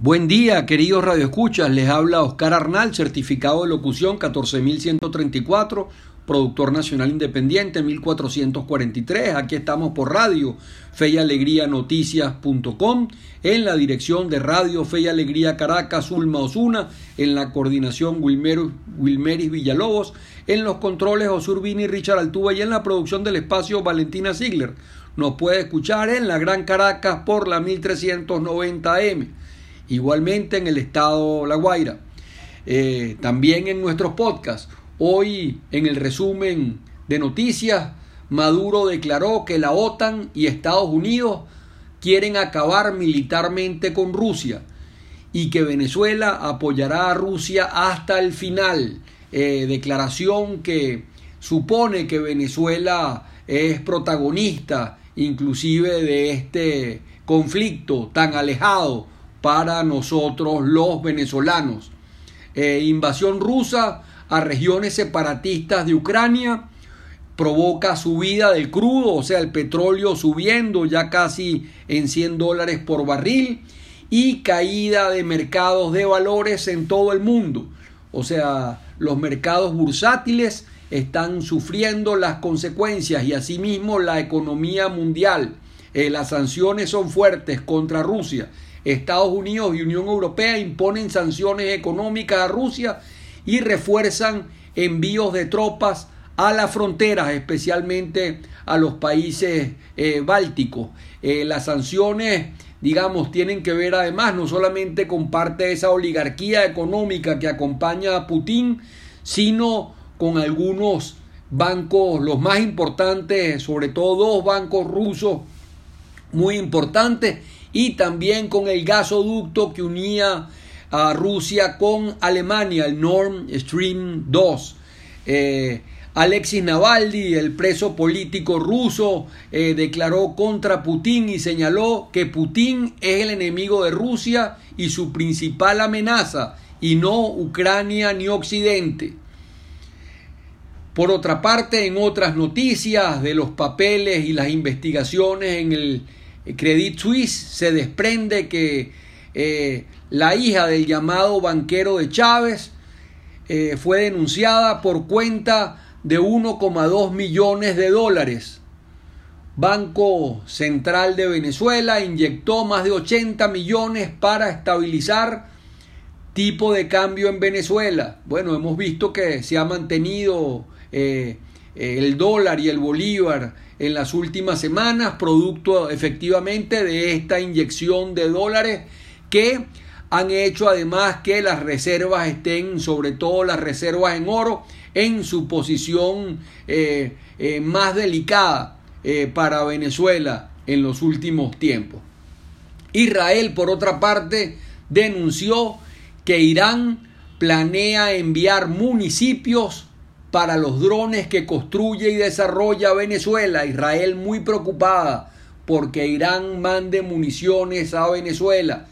Buen día, queridos radioescuchas. Les habla Oscar Arnal, certificado de locución 14134, productor nacional independiente 1443. Aquí estamos por radio Fe y Alegría Noticias.com, en la dirección de Radio Fe y Alegría Caracas, Ulma Osuna, en la coordinación Wilmeris Villalobos, en los controles Osurbini Richard Altuba y en la producción del espacio Valentina Ziegler. Nos puede escuchar en la Gran Caracas por la 1390M igualmente en el estado La Guaira. Eh, también en nuestros podcasts. Hoy en el resumen de noticias, Maduro declaró que la OTAN y Estados Unidos quieren acabar militarmente con Rusia y que Venezuela apoyará a Rusia hasta el final. Eh, declaración que supone que Venezuela es protagonista inclusive de este conflicto tan alejado para nosotros los venezolanos. Eh, invasión rusa a regiones separatistas de Ucrania provoca subida del crudo, o sea, el petróleo subiendo ya casi en 100 dólares por barril y caída de mercados de valores en todo el mundo. O sea, los mercados bursátiles están sufriendo las consecuencias y asimismo la economía mundial. Eh, las sanciones son fuertes contra Rusia Estados Unidos y Unión Europea imponen sanciones económicas a Rusia y refuerzan envíos de tropas a las fronteras, especialmente a los países eh, bálticos. Eh, las sanciones, digamos, tienen que ver además no solamente con parte de esa oligarquía económica que acompaña a Putin, sino con algunos bancos, los más importantes, sobre todo dos bancos rusos muy importantes, y también con el gasoducto que unía a Rusia con Alemania, el Nord Stream 2. Eh, Alexis Navalny, el preso político ruso, eh, declaró contra Putin y señaló que Putin es el enemigo de Rusia y su principal amenaza, y no Ucrania ni Occidente. Por otra parte, en otras noticias de los papeles y las investigaciones en el Credit Suisse se desprende que eh, la hija del llamado banquero de Chávez eh, fue denunciada por cuenta de 1,2 millones de dólares. Banco Central de Venezuela inyectó más de 80 millones para estabilizar tipo de cambio en Venezuela. Bueno, hemos visto que se ha mantenido eh, el dólar y el bolívar en las últimas semanas, producto efectivamente de esta inyección de dólares que han hecho además que las reservas estén, sobre todo las reservas en oro, en su posición eh, eh, más delicada eh, para Venezuela en los últimos tiempos. Israel, por otra parte, denunció que Irán planea enviar municipios para los drones que construye y desarrolla Venezuela. Israel muy preocupada porque Irán mande municiones a Venezuela.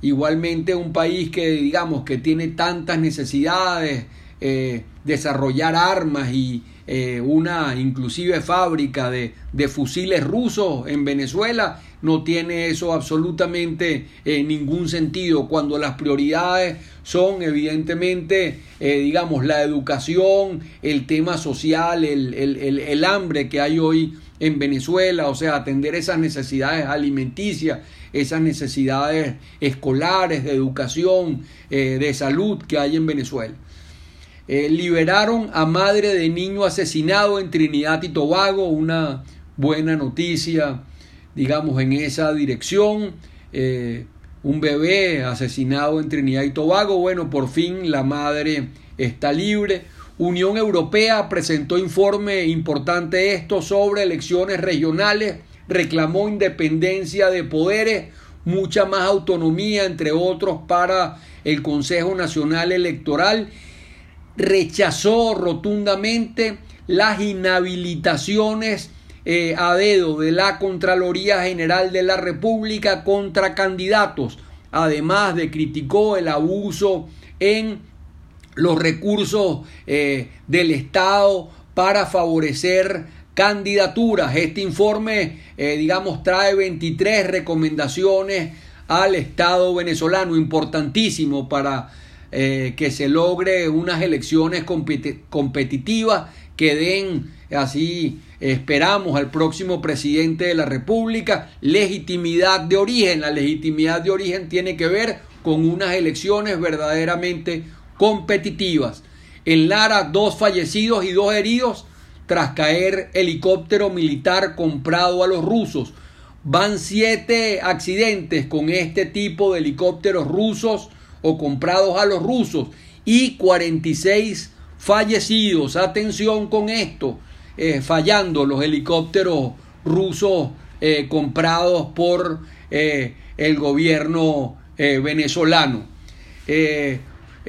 Igualmente un país que digamos que tiene tantas necesidades, eh, desarrollar armas y eh, una inclusive fábrica de, de, fusiles rusos en Venezuela, no tiene eso absolutamente eh, ningún sentido cuando las prioridades son evidentemente, eh, digamos, la educación, el tema social, el, el, el, hambre que hay hoy en Venezuela, o sea, atender esas necesidades alimenticias, esas necesidades escolares, de educación, de salud que hay en Venezuela. Eh, liberaron a madre de niño asesinado en Trinidad y Tobago, una buena noticia, digamos, en esa dirección. Eh, un bebé asesinado en Trinidad y Tobago, bueno, por fin la madre está libre. Unión Europea presentó informe importante esto sobre elecciones regionales, reclamó independencia de poderes, mucha más autonomía, entre otros, para el Consejo Nacional Electoral rechazó rotundamente las inhabilitaciones eh, a dedo de la Contraloría General de la República contra candidatos. Además de criticó el abuso en los recursos eh, del Estado para favorecer candidaturas. Este informe, eh, digamos, trae 23 recomendaciones al Estado venezolano, importantísimo para eh, que se logre unas elecciones competitivas que den así esperamos al próximo presidente de la República legitimidad de origen. La legitimidad de origen tiene que ver con unas elecciones verdaderamente competitivas. En Lara, dos fallecidos y dos heridos tras caer helicóptero militar comprado a los rusos. Van siete accidentes con este tipo de helicópteros rusos o comprados a los rusos y 46 fallecidos. Atención con esto, eh, fallando los helicópteros rusos eh, comprados por eh, el gobierno venezolano.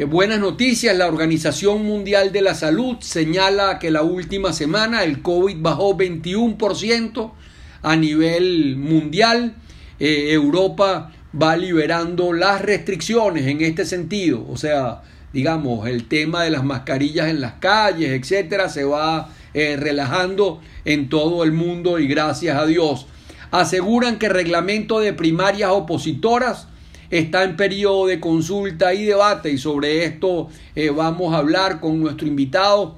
buenas noticias, la Organización Mundial de la Salud señala que la última semana el COVID bajó 21% a nivel mundial. Europa va liberando las restricciones en este sentido, o sea, digamos, el tema de las mascarillas en las calles, etcétera, se va eh, relajando en todo el mundo y gracias a Dios. Aseguran que el reglamento de primarias opositoras está en periodo de consulta y debate y sobre esto eh, vamos a hablar con nuestro invitado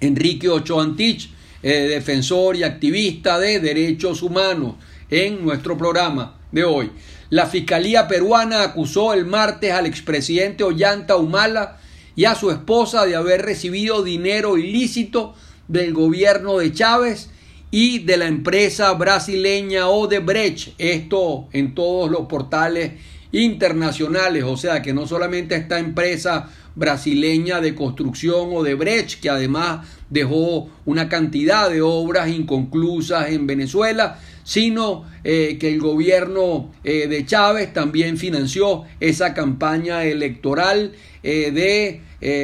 Enrique Ochoa Antich, eh, defensor y activista de derechos humanos en nuestro programa de hoy. La Fiscalía peruana acusó el martes al expresidente Ollanta Humala y a su esposa de haber recibido dinero ilícito del gobierno de Chávez y de la empresa brasileña Odebrecht. Esto en todos los portales internacionales, o sea que no solamente esta empresa brasileña de construcción Odebrecht, que además dejó una cantidad de obras inconclusas en Venezuela, sino eh, que el gobierno eh, de Chávez también financió esa campaña electoral eh, de,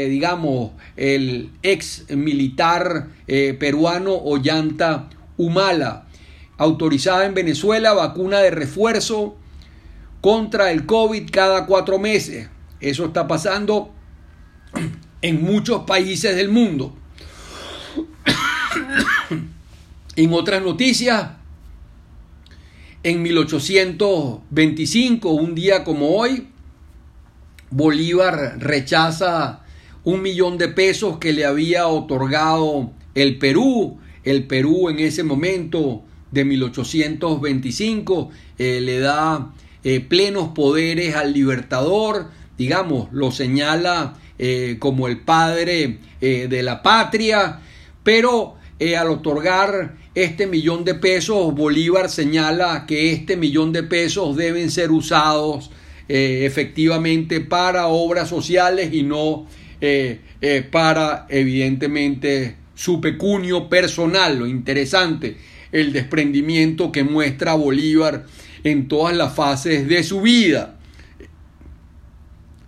digamos, el ex militar peruano Ollanta Humala, autorizada en Venezuela vacuna de refuerzo contra el COVID cada cuatro meses. Eso está pasando en muchos países del mundo. en otras noticias, en 1825, un día como hoy, Bolívar rechaza un millón de pesos que le había otorgado el Perú. El Perú en ese momento de 1825 eh, le da eh, plenos poderes al libertador, digamos, lo señala eh, como el padre de la patria, pero al otorgar este millón de pesos, Bolívar señala que este millón de pesos deben ser usados eh, efectivamente para obras sociales y no eh, eh, para evidentemente su pecunio personal. Lo interesante, el desprendimiento que muestra Bolívar en todas las fases de su vida.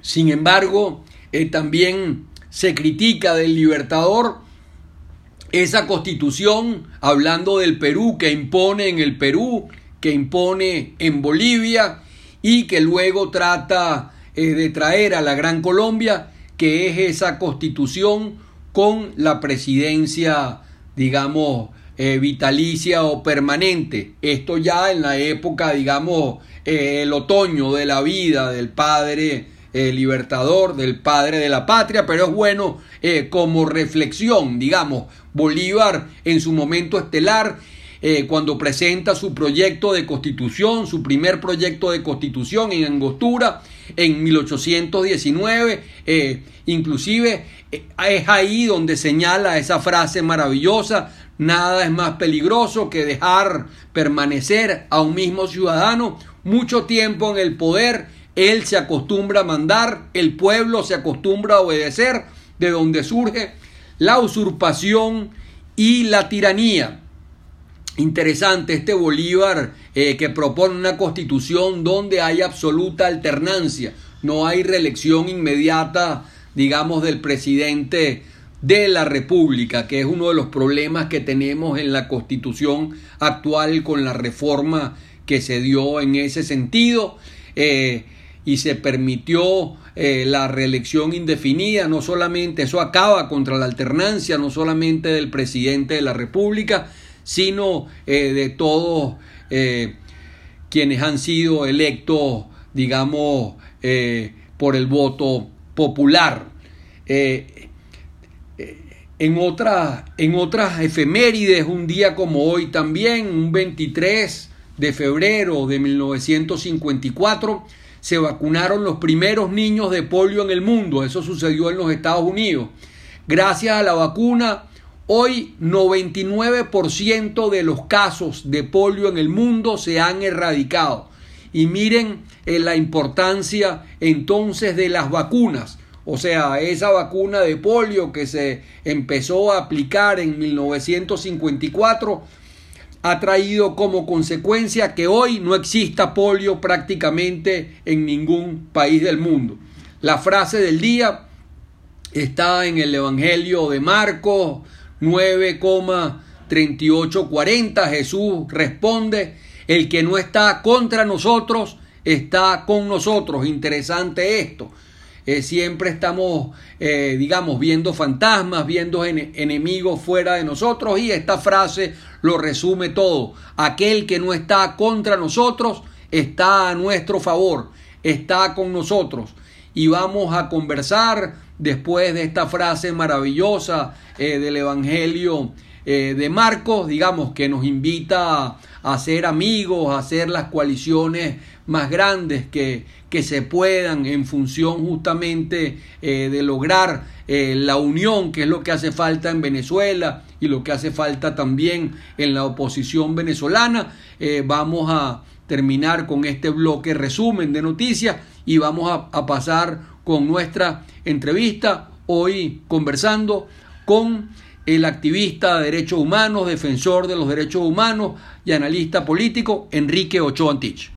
Sin embargo, también se critica del libertador esa constitución, hablando del Perú, que impone en el Perú, que impone en Bolivia y que luego trata eh, de traer a la Gran Colombia, que es esa constitución con la presidencia, digamos, eh, vitalicia o permanente. Esto ya en la época, digamos, eh, el otoño de la vida del padre libertador, del padre de la patria, pero es bueno como reflexión, digamos, Bolívar en su momento estelar, eh, cuando presenta su proyecto de constitución, su primer proyecto de constitución en Angostura en 1819, eh, inclusive eh, es ahí donde señala esa frase maravillosa, nada es más peligroso que dejar permanecer a un mismo ciudadano mucho tiempo en el poder, él se acostumbra a mandar, el pueblo se acostumbra a obedecer, de donde surge la usurpación y la tiranía. Interesante este Bolívar eh, que propone una constitución donde hay absoluta alternancia, no hay reelección inmediata, digamos, del presidente de la República, que es uno de los problemas que tenemos en la constitución actual con la reforma que se dio en ese sentido. Eh, y se permitió eh, la reelección indefinida, no solamente eso acaba contra la alternancia, no solamente del presidente de la República, sino eh, de todos eh, quienes han sido electos, digamos, por el voto popular. En, otras, en otras efemérides, un día como hoy también, un 23 de febrero de 1954, se vacunaron los primeros niños de polio en el mundo. Eso sucedió en los Estados Unidos. Gracias a la vacuna, hoy 99% de los casos de polio en el mundo se han erradicado. Y miren eh, la importancia entonces de las vacunas. O sea, esa vacuna de polio que se empezó a aplicar en 1954 ha traído como consecuencia que hoy no exista polio prácticamente en ningún país del mundo. La frase del día está en el Evangelio de Marcos 9,3840. Jesús responde, el que no está contra nosotros está con nosotros. Interesante esto. Eh, siempre estamos, eh, digamos, viendo fantasmas, viendo enemigos fuera de nosotros y esta frase lo resume todo. Aquel que no está contra nosotros está a nuestro favor, está con nosotros. Y vamos a conversar después de esta frase maravillosa eh, del Evangelio de Marcos, digamos, que nos invita a, ser amigos, hacer las coaliciones más grandes que, que se puedan en función justamente eh, de lograr eh, la unión, que es lo que hace falta en Venezuela y lo que hace falta también en la oposición venezolana. Eh, vamos a terminar con este bloque resumen de noticias y vamos a pasar con nuestra entrevista hoy conversando con el activista de derechos humanos, defensor de los derechos humanos y analista político Enrique Ochoa Antich.